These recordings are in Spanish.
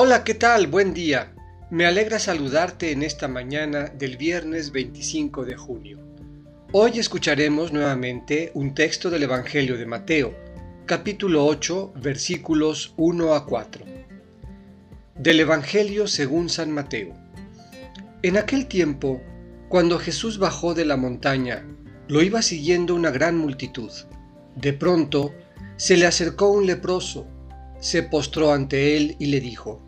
Hola, ¿qué tal? Buen día. Me alegra saludarte en esta mañana del viernes 25 de junio. Hoy escucharemos nuevamente un texto del Evangelio de Mateo, capítulo 8, versículos 1 a 4. Del Evangelio según San Mateo. En aquel tiempo, cuando Jesús bajó de la montaña, lo iba siguiendo una gran multitud. De pronto, se le acercó un leproso, se postró ante él y le dijo,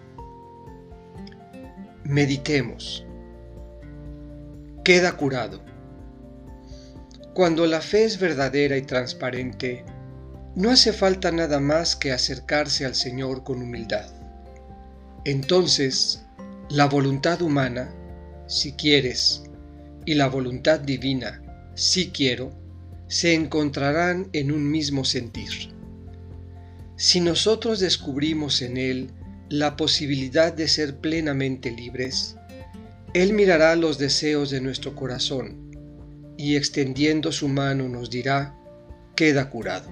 Meditemos. Queda curado. Cuando la fe es verdadera y transparente, no hace falta nada más que acercarse al Señor con humildad. Entonces, la voluntad humana, si quieres, y la voluntad divina, si quiero, se encontrarán en un mismo sentir. Si nosotros descubrimos en Él la posibilidad de ser plenamente libres, Él mirará los deseos de nuestro corazón y extendiendo su mano nos dirá, queda curado.